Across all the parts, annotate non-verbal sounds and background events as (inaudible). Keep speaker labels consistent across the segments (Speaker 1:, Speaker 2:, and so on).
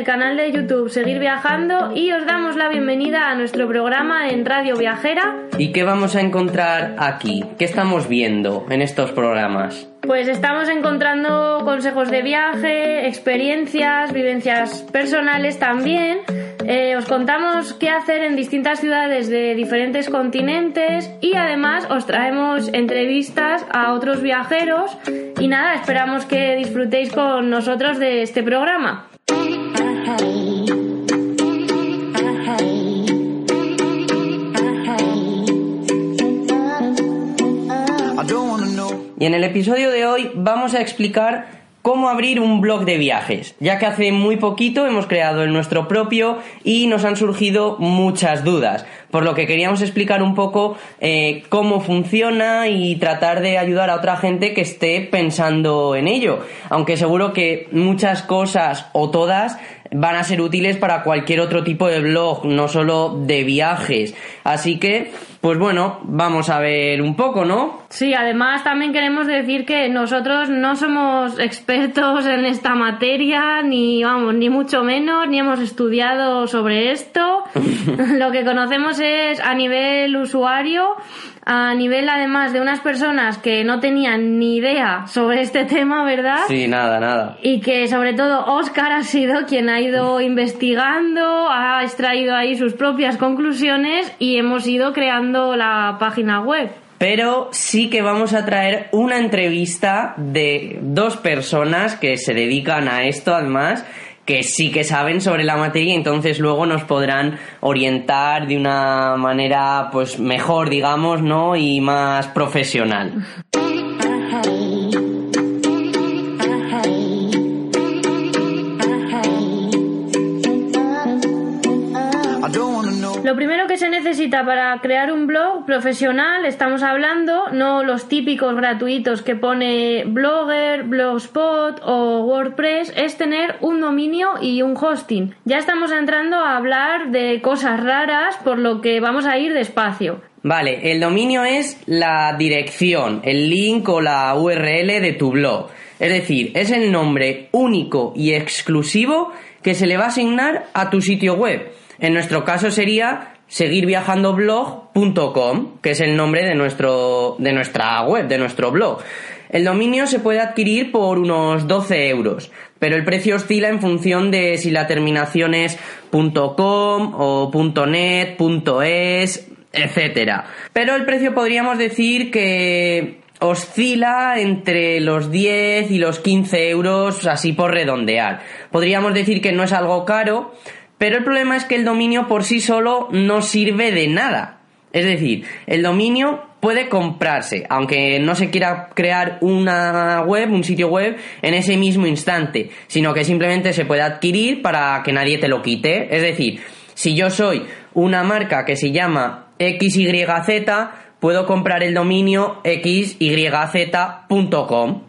Speaker 1: del canal de YouTube Seguir Viajando y os damos la bienvenida a nuestro programa en Radio Viajera.
Speaker 2: ¿Y qué vamos a encontrar aquí? ¿Qué estamos viendo en estos programas?
Speaker 1: Pues estamos encontrando consejos de viaje, experiencias, vivencias personales también. Eh, os contamos qué hacer en distintas ciudades de diferentes continentes y además os traemos entrevistas a otros viajeros y nada, esperamos que disfrutéis con nosotros de este programa.
Speaker 2: Y en el episodio de hoy vamos a explicar cómo abrir un blog de viajes, ya que hace muy poquito hemos creado el nuestro propio y nos han surgido muchas dudas, por lo que queríamos explicar un poco eh, cómo funciona y tratar de ayudar a otra gente que esté pensando en ello, aunque seguro que muchas cosas o todas van a ser útiles para cualquier otro tipo de blog, no solo de viajes. Así que, pues bueno, vamos a ver un poco, ¿no?
Speaker 1: Sí, además también queremos decir que nosotros no somos expertos en esta materia, ni vamos, ni mucho menos, ni hemos estudiado sobre esto. (laughs) Lo que conocemos es a nivel usuario a nivel además de unas personas que no tenían ni idea sobre este tema, ¿verdad?
Speaker 2: Sí, nada, nada.
Speaker 1: Y que sobre todo Oscar ha sido quien ha ido investigando, ha extraído ahí sus propias conclusiones y hemos ido creando la página web.
Speaker 2: Pero sí que vamos a traer una entrevista de dos personas que se dedican a esto además que sí que saben sobre la materia entonces luego nos podrán orientar de una manera pues mejor digamos no y más profesional
Speaker 1: necesita para crear un blog profesional, estamos hablando, no los típicos gratuitos que pone Blogger, Blogspot o WordPress, es tener un dominio y un hosting. Ya estamos entrando a hablar de cosas raras, por lo que vamos a ir despacio.
Speaker 2: Vale, el dominio es la dirección, el link o la URL de tu blog. Es decir, es el nombre único y exclusivo que se le va a asignar a tu sitio web. En nuestro caso sería seguirviajandoblog.com, que es el nombre de, nuestro, de nuestra web, de nuestro blog. El dominio se puede adquirir por unos 12 euros, pero el precio oscila en función de si la terminación es .com o .net, .es, etc. Pero el precio podríamos decir que oscila entre los 10 y los 15 euros, así por redondear. Podríamos decir que no es algo caro, pero el problema es que el dominio por sí solo no sirve de nada. Es decir, el dominio puede comprarse, aunque no se quiera crear una web, un sitio web, en ese mismo instante, sino que simplemente se puede adquirir para que nadie te lo quite. Es decir, si yo soy una marca que se llama XYZ, puedo comprar el dominio xyz.com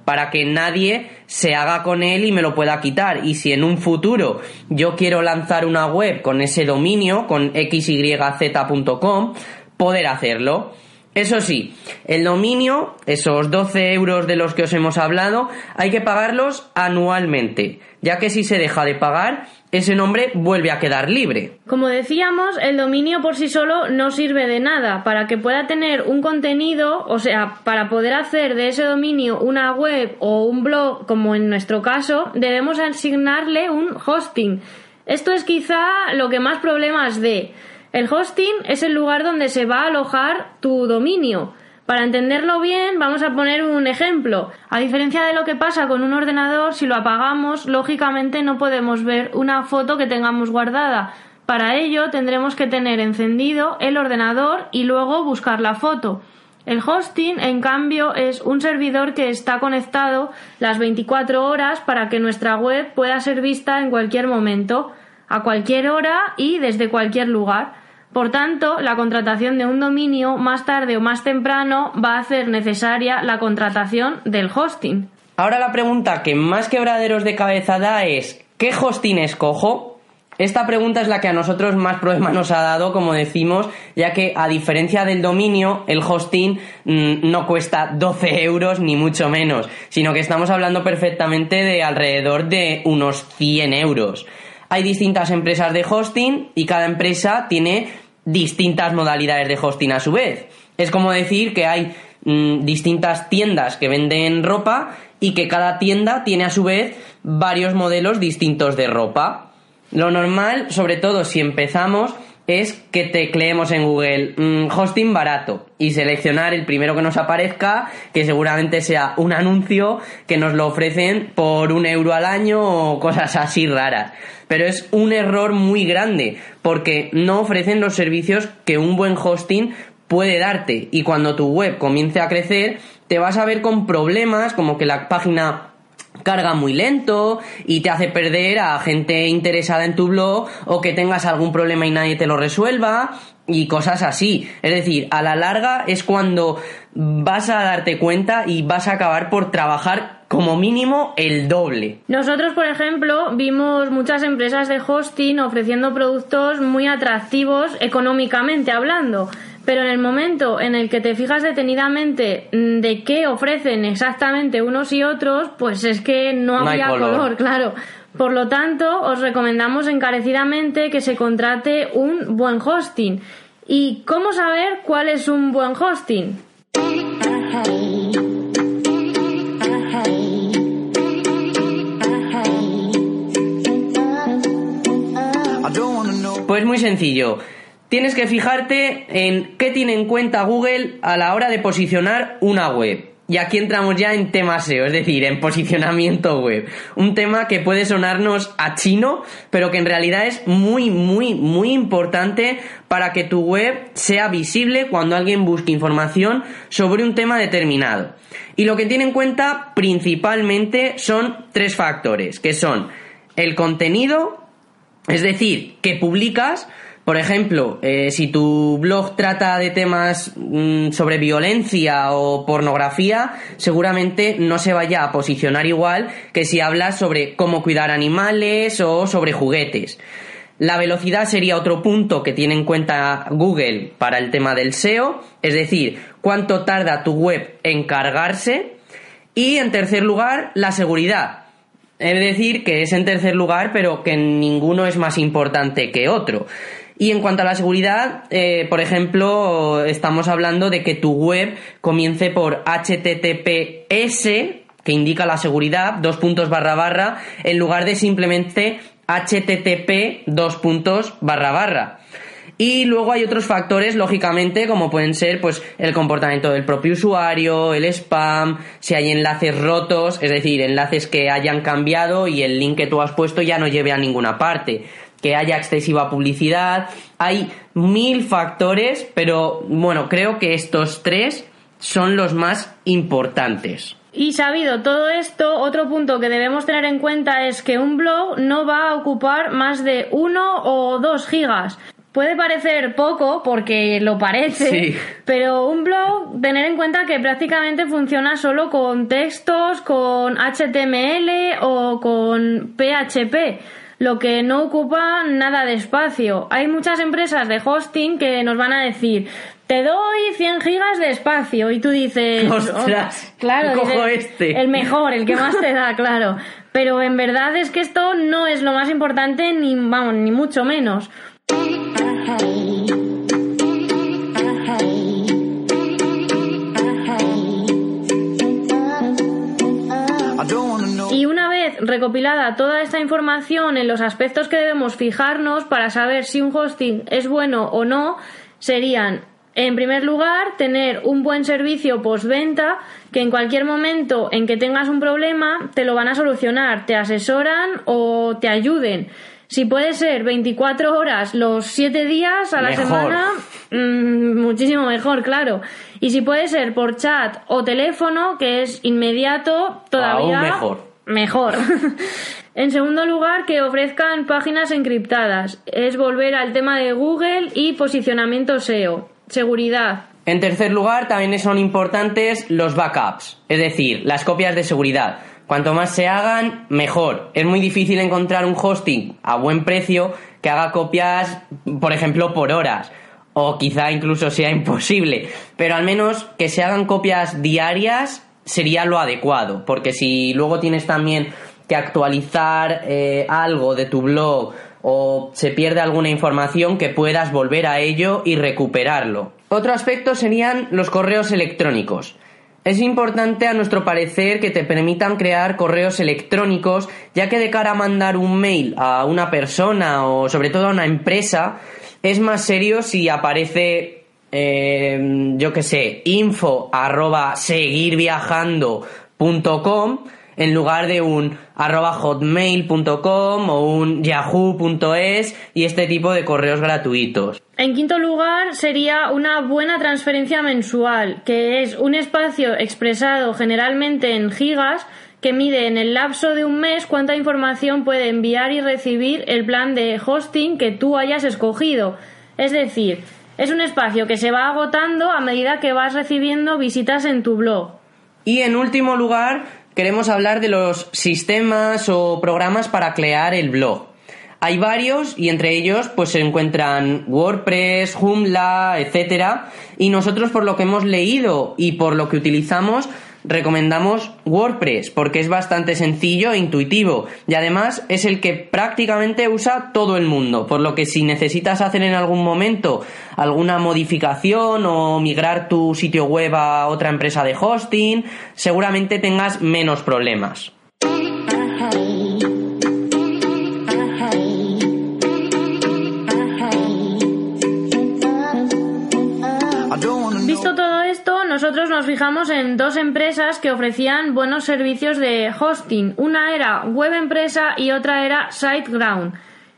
Speaker 2: para que nadie se haga con él y me lo pueda quitar. Y si en un futuro yo quiero lanzar una web con ese dominio, con xyz.com, poder hacerlo. Eso sí, el dominio, esos 12 euros de los que os hemos hablado, hay que pagarlos anualmente, ya que si se deja de pagar, ese nombre vuelve a quedar libre.
Speaker 1: Como decíamos, el dominio por sí solo no sirve de nada. Para que pueda tener un contenido, o sea, para poder hacer de ese dominio una web o un blog, como en nuestro caso, debemos asignarle un hosting. Esto es quizá lo que más problemas dé. El hosting es el lugar donde se va a alojar tu dominio. Para entenderlo bien, vamos a poner un ejemplo. A diferencia de lo que pasa con un ordenador, si lo apagamos, lógicamente no podemos ver una foto que tengamos guardada. Para ello tendremos que tener encendido el ordenador y luego buscar la foto. El hosting, en cambio, es un servidor que está conectado las 24 horas para que nuestra web pueda ser vista en cualquier momento, a cualquier hora y desde cualquier lugar. Por tanto, la contratación de un dominio más tarde o más temprano va a hacer necesaria la contratación del hosting.
Speaker 2: Ahora la pregunta que más quebraderos de cabeza da es ¿qué hosting escojo? Esta pregunta es la que a nosotros más problema nos ha dado, como decimos, ya que a diferencia del dominio, el hosting mmm, no cuesta 12 euros ni mucho menos, sino que estamos hablando perfectamente de alrededor de unos 100 euros. hay distintas empresas de hosting y cada empresa tiene distintas modalidades de hosting a su vez. Es como decir que hay mm, distintas tiendas que venden ropa y que cada tienda tiene a su vez varios modelos distintos de ropa. Lo normal, sobre todo si empezamos, es que tecleemos en Google mm, hosting barato y seleccionar el primero que nos aparezca, que seguramente sea un anuncio que nos lo ofrecen por un euro al año o cosas así raras. Pero es un error muy grande porque no ofrecen los servicios que un buen hosting puede darte. Y cuando tu web comience a crecer te vas a ver con problemas como que la página carga muy lento y te hace perder a gente interesada en tu blog o que tengas algún problema y nadie te lo resuelva y cosas así. Es decir, a la larga es cuando vas a darte cuenta y vas a acabar por trabajar como mínimo el doble.
Speaker 1: Nosotros, por ejemplo, vimos muchas empresas de hosting ofreciendo productos muy atractivos económicamente hablando pero en el momento en el que te fijas detenidamente de qué ofrecen exactamente unos y otros, pues es que no, había color. claro. Por lo tanto, os recomendamos encarecidamente que se contrate un buen hosting. ¿Y cómo saber cuál es un buen hosting?
Speaker 2: Pues muy sencillo tienes que fijarte en qué tiene en cuenta Google a la hora de posicionar una web. Y aquí entramos ya en tema SEO, es decir, en posicionamiento web. Un tema que puede sonarnos a chino, pero que en realidad es muy, muy, muy importante para que tu web sea visible cuando alguien busque información sobre un tema determinado. Y lo que tiene en cuenta principalmente son tres factores, que son el contenido, es decir, que publicas, por ejemplo, eh, si tu blog trata de temas mm, sobre violencia o pornografía, seguramente no se vaya a posicionar igual que si hablas sobre cómo cuidar animales o sobre juguetes. La velocidad sería otro punto que tiene en cuenta Google para el tema del SEO, es decir, cuánto tarda tu web en cargarse. Y en tercer lugar, la seguridad. Es decir, que es en tercer lugar, pero que ninguno es más importante que otro. Y en cuanto a la seguridad, eh, por ejemplo, estamos hablando de que tu web comience por HTTPS, que indica la seguridad, dos puntos barra barra, en lugar de simplemente HTTP dos puntos barra barra. Y luego hay otros factores, lógicamente, como pueden ser pues el comportamiento del propio usuario, el spam, si hay enlaces rotos, es decir, enlaces que hayan cambiado y el link que tú has puesto ya no lleve a ninguna parte que haya excesiva publicidad. Hay mil factores, pero bueno, creo que estos tres son los más importantes.
Speaker 1: Y sabido todo esto, otro punto que debemos tener en cuenta es que un blog no va a ocupar más de uno o dos gigas. Puede parecer poco porque lo parece, pero un blog, tener en cuenta que prácticamente funciona solo con textos, con HTML o con PHP lo que no ocupa nada de espacio. Hay muchas empresas de hosting que nos van a decir, te doy 100 gigas de espacio y tú dices, (laughs)
Speaker 2: ostras, claro, cojo este.
Speaker 1: el mejor, el que más te da, (laughs) claro. Pero en verdad es que esto no es lo más importante ni vamos, ni mucho menos. Recopilada toda esta información en los aspectos que debemos fijarnos para saber si un hosting es bueno o no, serían en primer lugar, tener un buen servicio postventa que en cualquier momento en que tengas un problema te lo van a solucionar, te asesoran o te ayuden. Si puede ser 24 horas los 7 días a la semana, mm, muchísimo mejor, claro. Y si puede ser por chat o teléfono, que es inmediato, todavía
Speaker 2: mejor
Speaker 1: mejor. (laughs) en segundo lugar, que ofrezcan páginas encriptadas. Es volver al tema de Google y posicionamiento SEO. Seguridad.
Speaker 2: En tercer lugar, también son importantes los backups, es decir, las copias de seguridad. Cuanto más se hagan, mejor. Es muy difícil encontrar un hosting a buen precio que haga copias, por ejemplo, por horas. O quizá incluso sea imposible. Pero al menos que se hagan copias diarias sería lo adecuado, porque si luego tienes también que actualizar eh, algo de tu blog o se pierde alguna información que puedas volver a ello y recuperarlo. Otro aspecto serían los correos electrónicos. Es importante a nuestro parecer que te permitan crear correos electrónicos, ya que de cara a mandar un mail a una persona o sobre todo a una empresa, es más serio si aparece, eh, yo que sé, info arroba en lugar de un arroba hotmail.com o un yahoo.es y este tipo de correos gratuitos.
Speaker 1: En quinto lugar, sería una buena transferencia mensual, que es un espacio expresado generalmente en gigas que mide en el lapso de un mes cuánta información puede enviar y recibir el plan de hosting que tú hayas escogido. Es decir, es un espacio que se va agotando a medida que vas recibiendo visitas en tu blog.
Speaker 2: Y en último lugar, queremos hablar de los sistemas o programas para crear el blog. Hay varios y entre ellos pues se encuentran WordPress, Joomla, etcétera, y nosotros por lo que hemos leído y por lo que utilizamos recomendamos WordPress porque es bastante sencillo e intuitivo y además es el que prácticamente usa todo el mundo, por lo que si necesitas hacer en algún momento alguna modificación o migrar tu sitio web a otra empresa de hosting, seguramente tengas menos problemas.
Speaker 1: Nosotros nos fijamos en dos empresas que ofrecían buenos servicios de hosting. Una era Web Empresa y otra era SiteGround.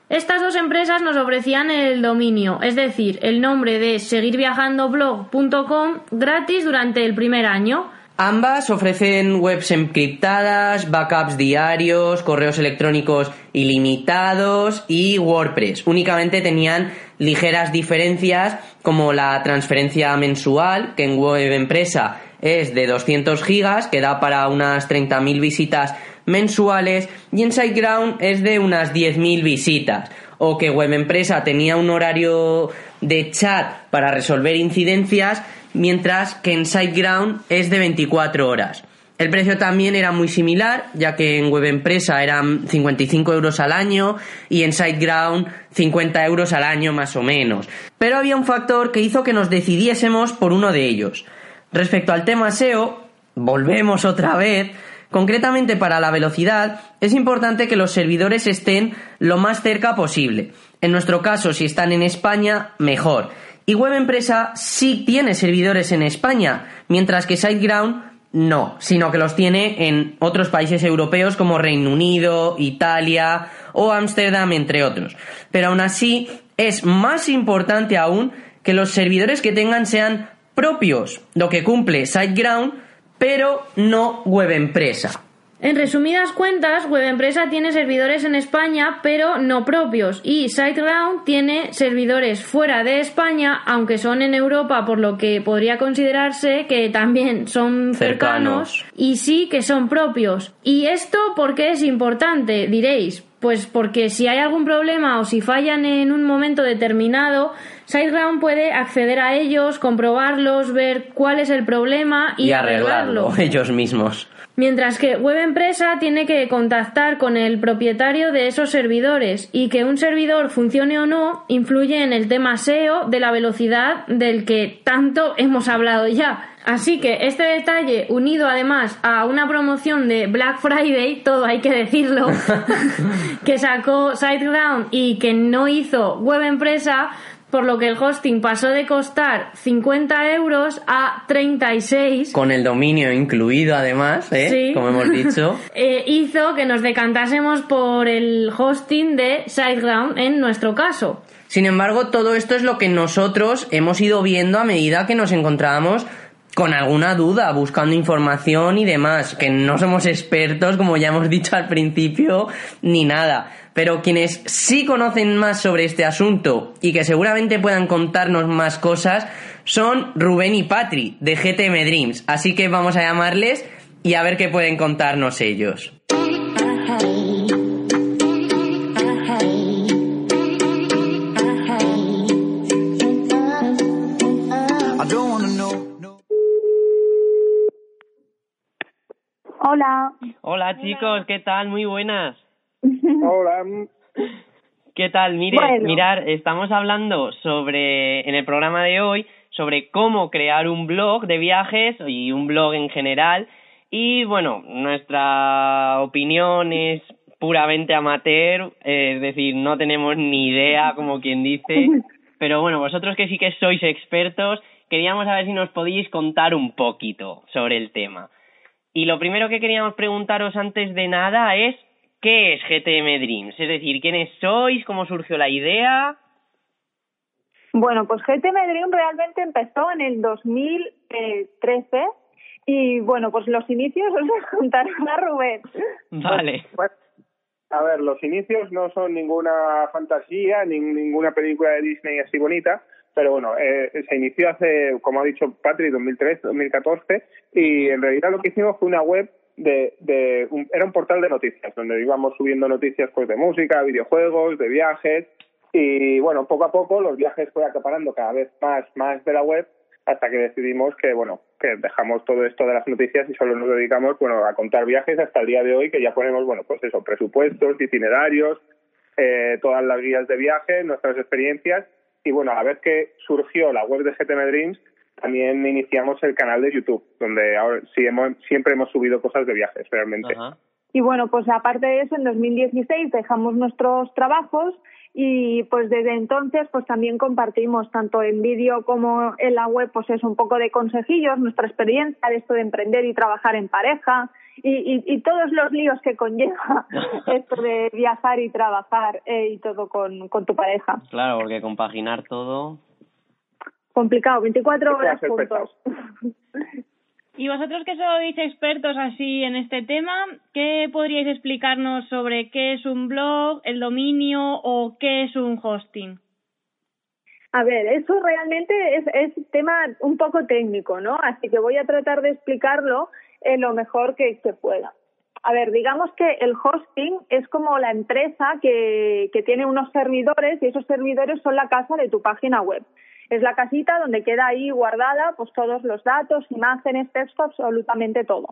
Speaker 1: Estas dos empresas nos ofrecían el dominio, es decir, el nombre de seguirviajandoblog.com gratis durante el primer año.
Speaker 2: Ambas ofrecen webs encriptadas, backups diarios, correos electrónicos ilimitados y WordPress. Únicamente tenían ligeras diferencias como la transferencia mensual, que en web empresa es de 200 gigas, que da para unas 30.000 visitas mensuales, y en SiteGround es de unas 10.000 visitas. O que web empresa tenía un horario de chat para resolver incidencias, mientras que en SiteGround es de 24 horas. El precio también era muy similar, ya que en web empresa eran 55 euros al año y en SiteGround 50 euros al año más o menos. Pero había un factor que hizo que nos decidiésemos por uno de ellos. Respecto al tema SEO, volvemos otra vez, concretamente para la velocidad, es importante que los servidores estén lo más cerca posible. En nuestro caso, si están en España, mejor. Y Web Empresa sí tiene servidores en España, mientras que SiteGround no, sino que los tiene en otros países europeos como Reino Unido, Italia o Ámsterdam, entre otros. Pero aún así, es más importante aún que los servidores que tengan sean propios, lo que cumple SiteGround, pero no web empresa.
Speaker 1: En resumidas cuentas, Web Empresa tiene servidores en España, pero no propios, y SiteGround tiene servidores fuera de España, aunque son en Europa, por lo que podría considerarse que también son cercanos, y sí que son propios. ¿Y esto por qué es importante? Diréis. Pues porque si hay algún problema o si fallan en un momento determinado, SiteGround puede acceder a ellos, comprobarlos, ver cuál es el problema y, arreglarlo (laughs)
Speaker 2: ellos mismos.
Speaker 1: Mientras que Web Empresa tiene que contactar con el propietario de esos servidores y que un servidor funcione o no influye en el tema SEO de la velocidad del que tanto hemos hablado ya. Así que este detalle, unido además a una promoción de Black Friday, todo hay que decirlo, (laughs) (laughs) que sacó SiteGround y que no hizo Web Empresa, por lo que el hosting pasó de costar 50 euros a 36.
Speaker 2: Con el dominio incluido además, ¿eh? como hemos dicho. (laughs)
Speaker 1: Eh, hizo que nos decantásemos por el hosting de SiteGround en nuestro caso.
Speaker 2: Sin embargo, todo esto es lo que nosotros hemos ido viendo a medida que nos encontrábamos con alguna duda, buscando información y demás, que no somos expertos, como ya hemos dicho al principio, ni nada. Pero quienes sí conocen más sobre este asunto y que seguramente puedan contarnos más cosas son Rubén y Patri de GTM Dreams. Así que vamos a llamarles y a ver qué pueden contarnos ellos.
Speaker 3: Hola.
Speaker 2: Hola chicos, ¿qué tal? Muy buenas.
Speaker 4: Hola.
Speaker 2: ¿Qué tal? Mire,
Speaker 3: Bueno.
Speaker 2: mirar, estamos hablando sobre, en el programa de hoy, sobre cómo crear un blog de viajes y un blog en general. Y bueno, nuestra opinión es puramente amateur, es decir, no tenemos ni idea, como quien dice. Pero bueno, vosotros que sí que sois expertos, queríamos saber si nos podíais contar un poquito sobre el tema. Y lo primero que queríamos preguntaros antes de nada es, ¿qué es GTM Dreams? Es decir, ¿quiénes sois? ¿Cómo surgió la idea?
Speaker 3: Bueno, pues GTM Dream realmente empezó en el 2013 y bueno, pues los inicios os los contará a Rubén.
Speaker 2: Vale.
Speaker 4: Pues, a ver, los inicios no son ninguna fantasía, ni ninguna película de Disney así bonita, pero bueno, eh, se inició hace, como ha dicho Patrick, 2013, 2014, y en realidad lo que hicimos fue una web de, de un- era un portal de noticias, donde íbamos subiendo noticias pues de música, videojuegos, de viajes, y bueno, poco a poco los viajes fue acaparando cada vez más, más de la web, hasta que decidimos que, bueno, que dejamos todo esto de las noticias y solo nos dedicamos, bueno, a contar viajes hasta el día de hoy, que ya ponemos, bueno, pues eso, presupuestos, itinerarios, eh, todas las guías de viaje, nuestras experiencias, y bueno, a la vez que surgió la web de GTM Dreams, también iniciamos el canal de YouTube, donde ahora sí hemos, siempre hemos subido cosas de viajes, realmente.
Speaker 2: Ajá.
Speaker 3: Y bueno, pues aparte de eso, en 2016 dejamos nuestros trabajos y pues desde entonces pues también compartimos tanto en vídeo como en la web pues es un poco de consejillos, nuestra experiencia de esto de emprender y trabajar en pareja y, y, y todos los líos que conlleva (laughs) esto de viajar y trabajar eh, y todo con, con tu pareja.
Speaker 2: Claro, porque compaginar todo.
Speaker 3: Complicado, 24
Speaker 4: Puede
Speaker 3: horas juntos. (laughs)
Speaker 5: Y vosotros que sois expertos así en este tema, ¿qué podríais explicarnos sobre qué es un blog, el dominio o qué es un hosting?
Speaker 3: A ver, eso realmente es, es tema un poco técnico, ¿no? Así que voy a tratar de explicarlo lo mejor que, que pueda. A ver, digamos que el hosting es como la empresa que, que tiene unos servidores y esos servidores son la casa de tu página web. Es la casita donde queda ahí guardada pues todos los datos, imágenes, texto, absolutamente todo.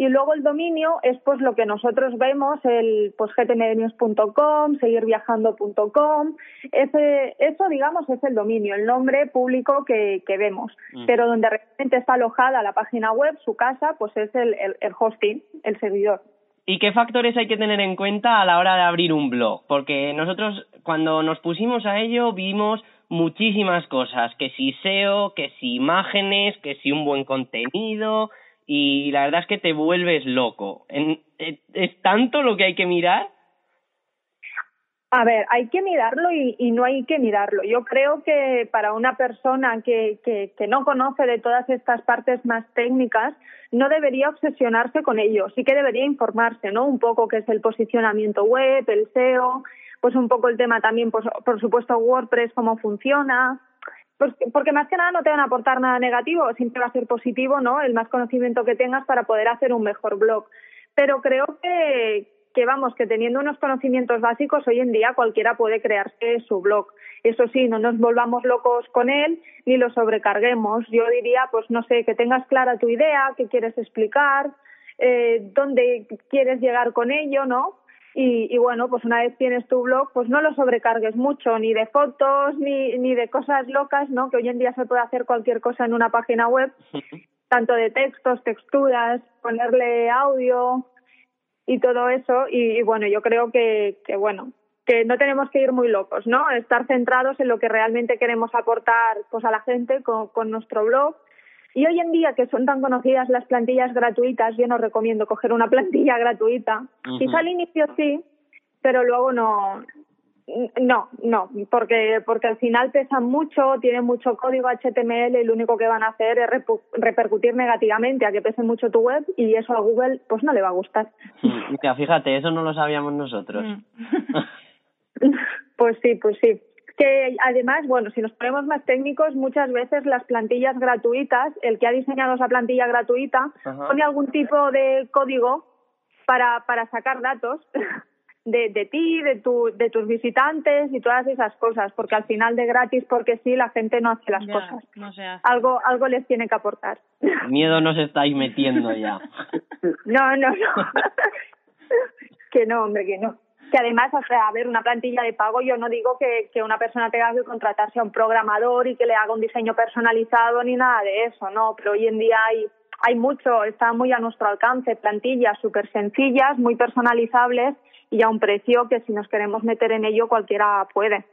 Speaker 3: Y luego el dominio es pues lo que nosotros vemos, el pues gtmnews.com, seguirviajando.com, ese, eso digamos es el dominio, el nombre público que, que vemos.
Speaker 2: Mm.
Speaker 3: Pero donde realmente está alojada la página web, su casa, pues es el, el, el hosting, el servidor.
Speaker 2: ¿Y qué factores hay que tener en cuenta a la hora de abrir un blog? Porque nosotros cuando nos pusimos a ello vimos muchísimas cosas, que si SEO, que si imágenes, que si un buen contenido y la verdad es que te vuelves loco. ¿Es es tanto lo que hay que mirar?
Speaker 3: A ver, hay que mirarlo y, y no hay que mirarlo. Yo creo que para una persona que, que, que no conoce de todas estas partes más técnicas, no debería obsesionarse con ello. Sí que debería informarse, ¿no? Un poco qué es el posicionamiento web, el SEO, pues un poco el tema también, pues, por supuesto, WordPress, cómo funciona. Pues, porque más que nada no te van a aportar nada negativo, siempre va a ser positivo, ¿no? El más conocimiento que tengas para poder hacer un mejor blog. Pero creo que, que vamos, que teniendo unos conocimientos básicos, hoy en día cualquiera puede crearse su blog. Eso sí, no nos volvamos locos con él ni lo sobrecarguemos. Yo diría, pues no sé, que tengas clara tu idea, qué quieres explicar, eh, dónde quieres llegar con ello, ¿no? Y, y bueno, pues una vez tienes tu blog, pues no lo sobrecargues mucho, ni de fotos, ni, ni de cosas locas, ¿no? Que hoy en día se puede hacer cualquier cosa en una página web, tanto de textos, texturas, ponerle audio y todo eso. Y, y bueno, yo creo que, que, bueno, que no tenemos que ir muy locos, ¿no? Estar centrados en lo que realmente queremos aportar pues, a la gente con, con nuestro blog. Y hoy en día que son tan conocidas las plantillas gratuitas, yo no recomiendo coger una (laughs) plantilla gratuita.
Speaker 2: Ujú.
Speaker 3: Quizá al inicio sí, pero luego no, no, no, porque porque al final pesan mucho, tienen mucho código HTML y lo único que van a hacer es repercutir negativamente a que pese mucho tu web y eso a Google pues no le va a gustar.
Speaker 2: Mira, fíjate, eso no lo sabíamos nosotros. (laughs)
Speaker 3: Pues sí, pues sí. Que además, bueno, si nos ponemos más técnicos, muchas veces las plantillas gratuitas, el que ha diseñado esa plantilla gratuita,
Speaker 2: Ajá.
Speaker 3: pone algún tipo de código para, para sacar datos (laughs) de, de ti, de, tu, de tus visitantes y todas esas cosas, porque al final de gratis, porque sí, la gente no hace las
Speaker 5: Ya,
Speaker 3: cosas.
Speaker 5: no se hace.
Speaker 3: Algo, algo les tiene que aportar. (laughs)
Speaker 2: Miedo nos estáis metiendo ya. (laughs)
Speaker 3: No, no, no. que no, hombre, que no. Que además, o sea, a ver, una plantilla de pago, yo no digo que, que una persona tenga que contratarse a un programador y que le haga un diseño personalizado ni nada de eso, no, pero hoy en día hay, hay mucho, está muy a nuestro alcance, plantillas súper sencillas, muy personalizables y a un precio que si nos queremos meter en ello cualquiera puede.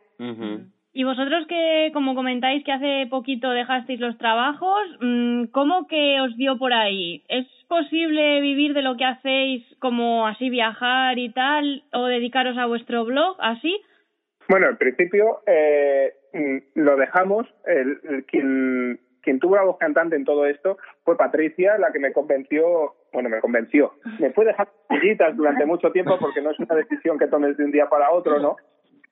Speaker 5: Y vosotros que, como comentáis, que hace poquito dejasteis los trabajos, mm, ¿cómo que os dio por ahí? ¿Es posible vivir de lo que hacéis, como así viajar y tal, o dedicaros a vuestro blog así?
Speaker 4: Bueno, en principio eh, mm, lo dejamos. Quien, quien tuvo la voz cantante en todo esto fue Patricia, la que me convenció, bueno, me convenció. Me fue dejar durante mucho tiempo porque no es una decisión que tomes de un día para otro, ¿no?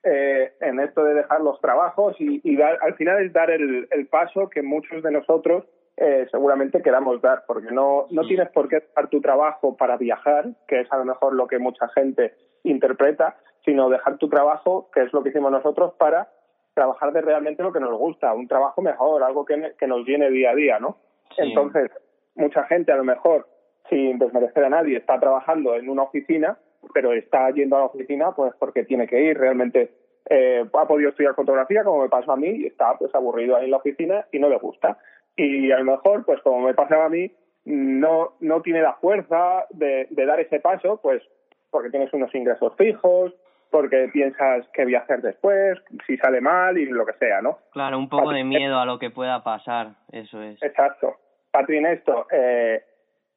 Speaker 4: Eh, en esto de dejar los trabajos y, al final es dar el, paso que muchos de nosotros eh, seguramente queramos dar, porque no, no tienes por qué dejar tu trabajo para viajar, que es a lo mejor lo que mucha gente interpreta, sino dejar tu trabajo, que es lo que hicimos nosotros, para trabajar de realmente lo que nos gusta, un trabajo mejor, algo que, que nos viene día a día, ¿no? Entonces, mucha gente a lo mejor, sin desmerecer a nadie, está trabajando en una oficina pero está yendo a la oficina pues porque tiene que ir realmente eh, ha podido estudiar fotografía como me pasó a mí y está pues aburrido ahí en la oficina y no le gusta y a lo mejor pues como me pasaba a mí no no tiene la fuerza de, de dar ese paso pues porque tienes unos ingresos fijos porque piensas que voy a hacer después, si sale mal y lo que sea, ¿no?
Speaker 2: Claro, un poco de miedo a lo que pueda pasar, eso es.
Speaker 4: Exacto. Patri en esto, eh,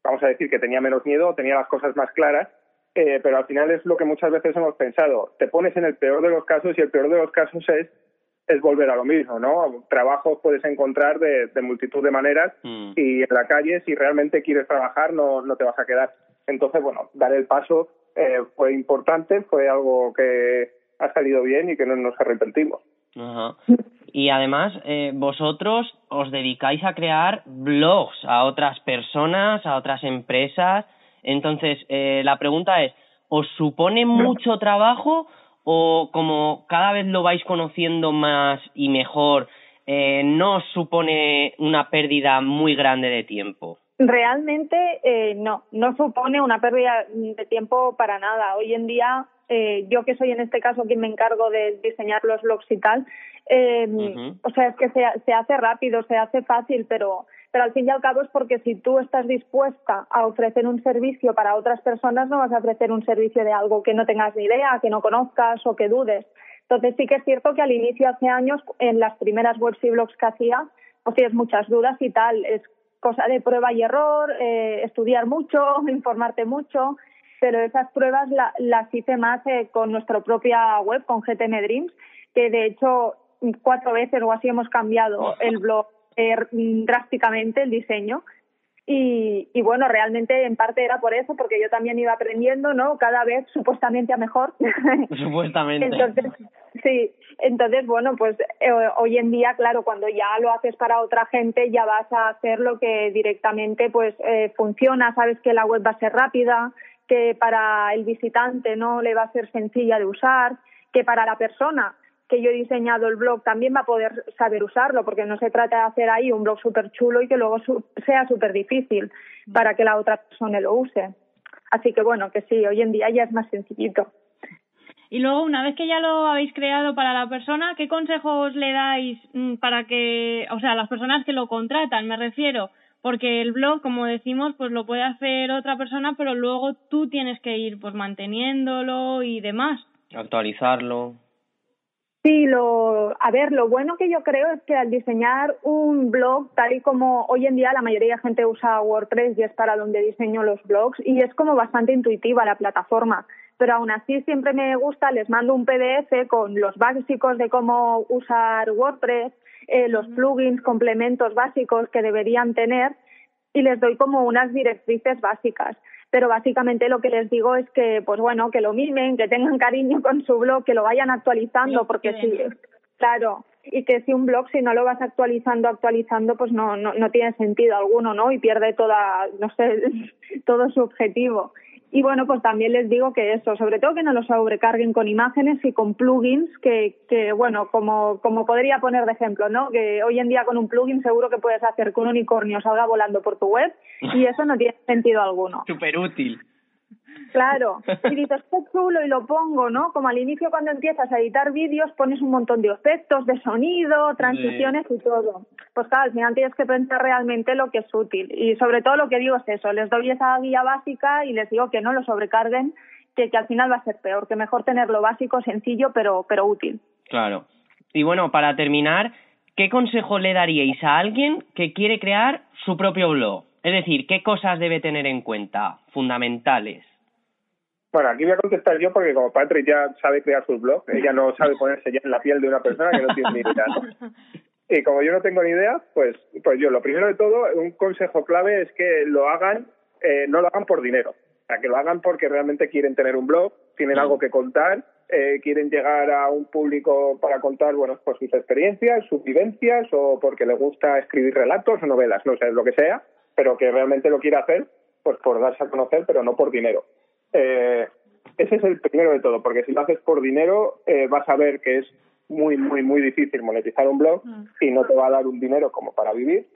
Speaker 4: vamos a decir que tenía menos miedo, tenía las cosas más claras eh, pero al final es lo que muchas veces hemos pensado. Te pones en el peor de los casos y el peor de los casos es es volver a lo mismo, ¿no? Trabajos puedes encontrar de, multitud de maneras mm. y en la calle si realmente quieres trabajar no, no te vas a quedar. Entonces, bueno, dar el paso eh, fue importante, fue algo que ha salido bien y que no nos arrepentimos.
Speaker 2: Y además, eh, vosotros os dedicáis a crear blogs a otras personas, a otras empresas. Entonces, eh, la pregunta es, ¿os supone mucho trabajo o como cada vez lo vais conociendo más y mejor, eh, no os supone una pérdida muy grande de tiempo?
Speaker 3: Realmente eh, no, no supone una pérdida de tiempo para nada. Hoy en día, eh, yo que soy en este caso quien me encargo de diseñar los blogs y tal, eh, o sea, es que se, se hace rápido, se hace fácil, pero pero al fin y al cabo es porque si tú estás dispuesta a ofrecer un servicio para otras personas, no vas a ofrecer un servicio de algo que no tengas ni idea, que no conozcas o que dudes. Entonces sí que es cierto que al inicio, hace años, en las primeras webs y blogs que hacía, pues tienes muchas dudas y tal. Es cosa de prueba y error, eh, estudiar mucho, (laughs) informarte mucho, pero esas pruebas las hice más eh, con nuestra propia web, con GTM Dreams, que de hecho cuatro veces o así hemos cambiado el blog drásticamente el diseño. Y, y, bueno, realmente en parte era por eso, porque yo también iba aprendiendo, ¿no? Cada vez supuestamente a mejor. (laughs)
Speaker 2: Supuestamente.
Speaker 3: entonces, sí, entonces, bueno, pues eh, hoy en día, claro, cuando ya lo haces para otra gente, ya vas a hacer lo que directamente pues eh, funciona, sabes que la web va a ser rápida, que para el visitante no le va a ser sencilla de usar, que para la persona que yo he diseñado el blog también va a poder saber usarlo, porque no se trata de hacer ahí un blog súper chulo y que luego sea súper difícil para que la otra persona lo use. Así que bueno, que sí, hoy en día ya es más sencillito.
Speaker 5: Y luego, una vez que ya lo habéis creado para la persona, ¿qué consejos le dais mm, para que, o sea, las personas que lo contratan, me refiero? Porque el blog, como decimos, pues lo puede hacer otra persona, pero luego tú tienes que ir pues manteniéndolo y demás.
Speaker 2: Actualizarlo.
Speaker 3: Sí, lo, a ver, lo bueno que yo creo es que al diseñar un blog, tal y como hoy en día la mayoría de gente usa WordPress y es para donde diseño los blogs, y es como bastante intuitiva la plataforma, pero aún así siempre me gusta, les mando un PDF con los básicos de cómo usar WordPress, eh, los plugins, complementos básicos que deberían tener, y les doy como unas directrices básicas pero básicamente lo que les digo es que, pues bueno, que lo mimen, que tengan cariño con su blog, que lo vayan actualizando, porque sí, claro, y que si un blog, si no lo vas actualizando, actualizando, pues no, no, no tiene sentido alguno, ¿no? Y pierde toda, no sé, (laughs) todo su objetivo. Y bueno, pues también les digo que eso, sobre todo que no lo sobrecarguen con imágenes y con plugins que, que bueno, como, como podría poner de ejemplo, ¿no? Que hoy en día con un plugin seguro que puedes hacer que un unicornio salga volando por tu web y (laughs) eso no tiene sentido alguno.
Speaker 2: Súper útil.
Speaker 3: Claro, y dices, qué chulo, y lo pongo, ¿no? Como al inicio cuando empiezas a editar vídeos pones un montón de efectos, de sonido, transiciones y todo. Pues claro, al final tienes que pensar realmente lo que es útil. Y sobre todo lo que digo es eso, les doy esa guía básica y les digo que no lo sobrecarguen, que, que al final va a ser peor, que mejor tenerlo básico, sencillo, pero, pero útil.
Speaker 2: Claro. Y bueno, para terminar, ¿qué consejo le daríais a alguien que quiere crear su propio blog? Es decir, ¿qué cosas debe tener en cuenta fundamentales?
Speaker 4: Bueno, aquí voy a contestar yo porque como Patrick ya sabe crear sus blogs, (laughs) ella no sabe ponerse ya en la piel de una persona que no tiene ni idea. ¿no? (laughs) Y como yo no tengo ni idea, pues, pues yo lo primero de todo, un consejo clave es que lo hagan, eh, no lo hagan por dinero. O sea, que lo hagan porque realmente quieren tener un blog, tienen algo que contar, eh, quieren llegar a un público para contar, bueno, pues sus experiencias, sus vivencias, o porque les gusta escribir relatos o novelas, no sé, lo que sea, pero que realmente lo quiere hacer, pues por darse a conocer, pero no por dinero. Eh, ese es el primero de todo, porque si lo haces por dinero, eh, vas a ver que es muy, muy, muy difícil monetizar un blog y no te va a dar un dinero como para vivir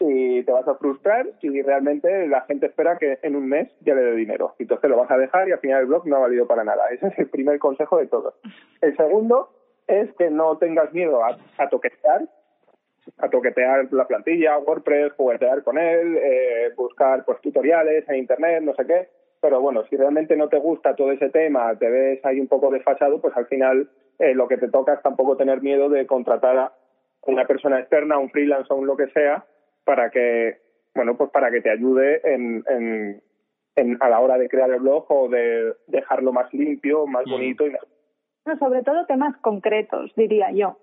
Speaker 4: y te vas a frustrar y realmente la gente espera que en un mes ya le dé dinero. Entonces lo vas a dejar y al final el blog no ha valido para nada. Ese es el primer consejo de todos. El segundo es que no tengas miedo a, a toquetear, a toquetear la plantilla, WordPress, juguetear con él, eh, buscar pues tutoriales en internet, no sé qué. Pero bueno, si realmente no te gusta todo ese tema, te ves ahí un poco desfasado, pues al final eh, lo que te toca es tampoco tener miedo de contratar a una persona externa, un freelance o un lo que sea, para que, bueno, pues para que te ayude en, en, en a la hora de crear el blog o de dejarlo más limpio, más bonito y
Speaker 3: No, sobre todo temas concretos, diría yo.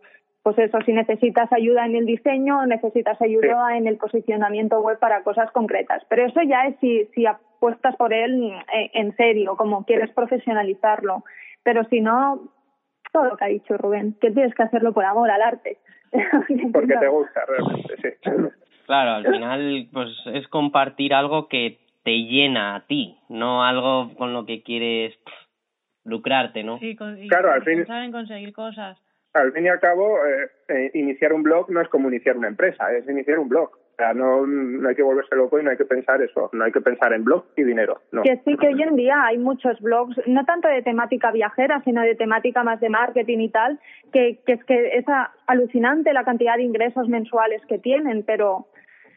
Speaker 3: Pues eso, si necesitas ayuda en el diseño, necesitas ayuda en el posicionamiento web para cosas concretas. Pero eso ya es si, si apuestas por él eh, en serio, como quieres profesionalizarlo. Pero si no, todo lo que ha dicho Rubén, que tienes que hacerlo por amor al arte. (laughs)
Speaker 4: porque te gusta realmente, sí.
Speaker 2: Claro, al final pues es compartir algo que te llena a ti, no algo con lo que quieres pff, lucrarte, ¿no?
Speaker 5: Sí, con- y
Speaker 4: Claro, al fin-
Speaker 5: pensar en conseguir cosas.
Speaker 4: Al fin y al cabo, eh, eh, iniciar un blog no es como iniciar una empresa, es iniciar un blog. O sea, no, hay que volverse loco y no hay que pensar eso, no hay que pensar en blog y dinero, no.
Speaker 3: Que sí que hoy en día hay muchos blogs, no tanto de temática viajera, sino de temática más de marketing y tal, que, es que es alucinante la cantidad de ingresos mensuales que tienen, pero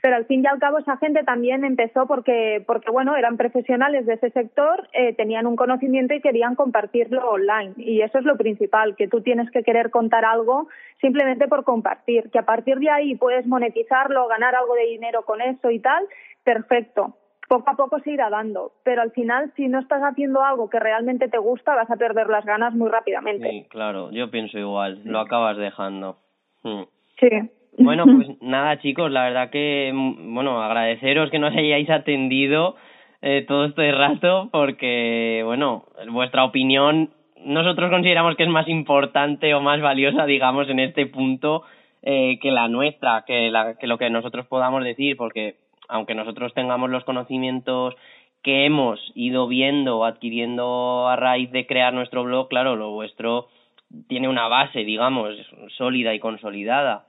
Speaker 3: pero al fin y al cabo esa gente también empezó porque porque bueno eran profesionales de ese sector eh, tenían un conocimiento y querían compartirlo online y eso es lo principal que tú tienes que querer contar algo simplemente por compartir que a partir de ahí puedes monetizarlo ganar algo de dinero con eso y tal perfecto poco a poco se irá dando, pero al final si no estás haciendo algo que realmente te gusta vas a perder las ganas muy rápidamente.
Speaker 2: Sí, claro, yo pienso igual, lo acabas dejando. Mm.
Speaker 3: Sí.
Speaker 2: Bueno, (laughs) pues nada, chicos, la verdad que, mm, bueno, agradeceros que nos hayáis atendido eh, todo este rato, porque, bueno, vuestra opinión nosotros consideramos que es más importante o más valiosa, digamos, en este punto eh, que la nuestra, que, la, que lo que nosotros podamos decir, porque aunque nosotros tengamos los conocimientos que hemos ido viendo o adquiriendo a raíz de crear nuestro blog, claro, lo vuestro tiene una base, digamos, sólida y consolidada.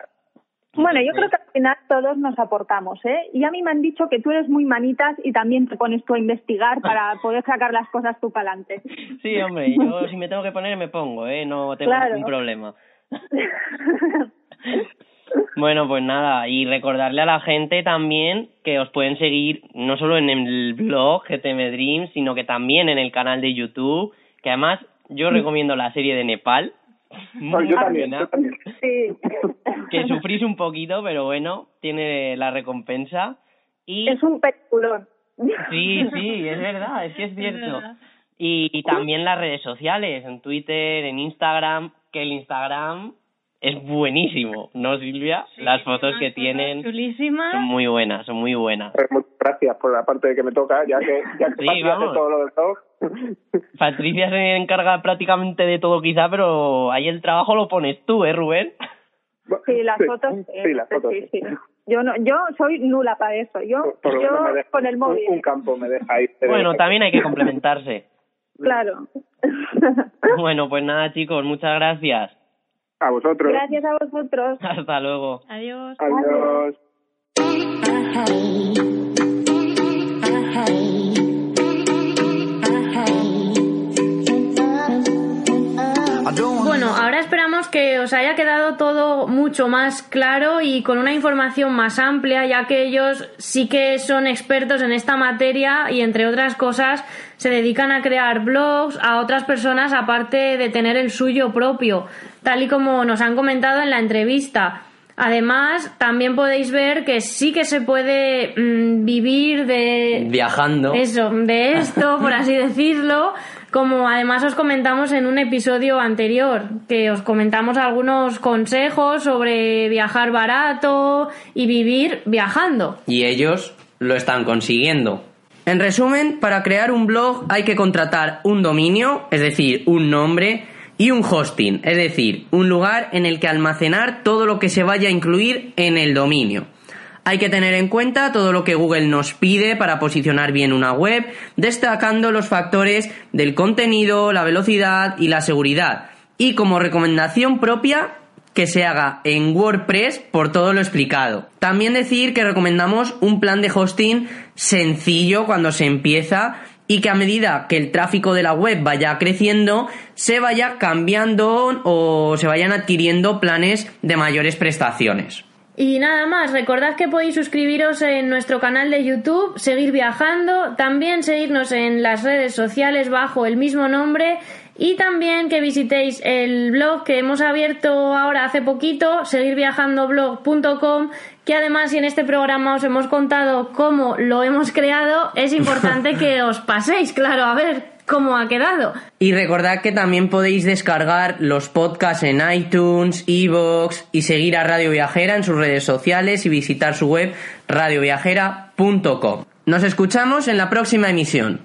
Speaker 3: Bueno, yo creo que al final todos nos aportamos, ¿eh? Y a mí me han dicho que tú eres muy manitas y también te pones tú a investigar (laughs) para poder sacar las cosas tú para adelante.
Speaker 2: Sí, hombre, yo si me tengo que poner me pongo, ¿eh? No tengo
Speaker 3: Claro.
Speaker 2: ningún problema. (laughs) Bueno, pues nada, y recordarle a la gente también que os pueden seguir no solo en el blog GTM Dreams, sino que también en el canal de YouTube, que además yo recomiendo la serie de Nepal.
Speaker 4: No,
Speaker 2: Muy
Speaker 4: yo también,
Speaker 2: buena,
Speaker 4: yo también.
Speaker 3: Sí. (laughs)
Speaker 2: que sufrís un poquito, pero bueno, tiene la recompensa. Y
Speaker 3: Es un peliculón.
Speaker 2: sí, sí, es verdad, es que es cierto. y también las redes sociales, en Twitter, en Instagram, que el Instagram es buenísimo, ¿no, Silvia? las fotos que tienen
Speaker 5: Chulísimas.
Speaker 2: son muy buenas, son muy buenas.
Speaker 4: Pues muchas gracias por la parte que me toca, ya que, ya que
Speaker 2: Sí, vamos.
Speaker 4: todo lo del blog.
Speaker 2: Patricia se encarga prácticamente de todo quizá, pero ahí el trabajo lo pones tú, ¿eh, Rubén?
Speaker 3: Sí, las fotos.
Speaker 4: Sí, las fotos.
Speaker 3: Sí, sí. Yo no, yo soy nula para eso. Yo,
Speaker 4: Por
Speaker 3: con el
Speaker 4: un-
Speaker 3: móvil.
Speaker 4: Un, campo me deja ahí. (laughs)
Speaker 5: Bueno, también hay que complementarse.
Speaker 3: Claro. (laughs) (laughs)
Speaker 5: Bueno, pues nada, chicos, muchas gracias.
Speaker 4: A vosotros.
Speaker 3: Gracias a vosotros. (laughs)
Speaker 5: Hasta luego.
Speaker 1: Adiós.
Speaker 4: Adiós.
Speaker 1: Bueno, ahora esperamos que os haya quedado todo mucho más claro y con una información más amplia, ya que ellos sí que son expertos en esta materia y entre otras cosas se dedican a crear blogs a otras personas aparte de tener el suyo propio, tal y como nos han comentado en la entrevista. Además, también podéis ver que sí que se puede mm, vivir de,
Speaker 2: Viajando.
Speaker 1: eso, de esto, (laughs) por así decirlo, como además os comentamos en un episodio anterior, que os comentamos algunos consejos sobre viajar barato y vivir viajando.
Speaker 2: y ellos lo están consiguiendo. En resumen, para crear un blog hay que contratar un dominio, es decir, un nombre, y un hosting, es decir, un lugar en el que almacenar todo lo que se vaya a incluir en el dominio. Hay que tener en cuenta todo lo que Google nos pide para posicionar bien una web, destacando los factores del contenido, la velocidad y la seguridad. Y como recomendación propia, que se haga en WordPress por todo lo explicado. También decir que recomendamos un plan de hosting sencillo cuando se empieza y que a medida que el tráfico de la web vaya creciendo, se vaya cambiando o se vayan adquiriendo planes de mayores prestaciones.
Speaker 1: Y nada más, recordad que podéis suscribiros en nuestro canal de YouTube, seguir viajando, también seguirnos en las redes sociales bajo el mismo nombre y también que visitéis el blog que hemos abierto ahora hace poquito, seguirviajandoblog.com, que además si en este programa os hemos contado cómo lo hemos creado, es importante que (laughs) os paséis, claro, a ver cómo ha quedado.
Speaker 2: Y recordad que también podéis descargar los podcasts en iTunes, iVoox y seguir a Radio Viajera en sus redes sociales y visitar su web radioviajera.com. Nos escuchamos en la próxima emisión.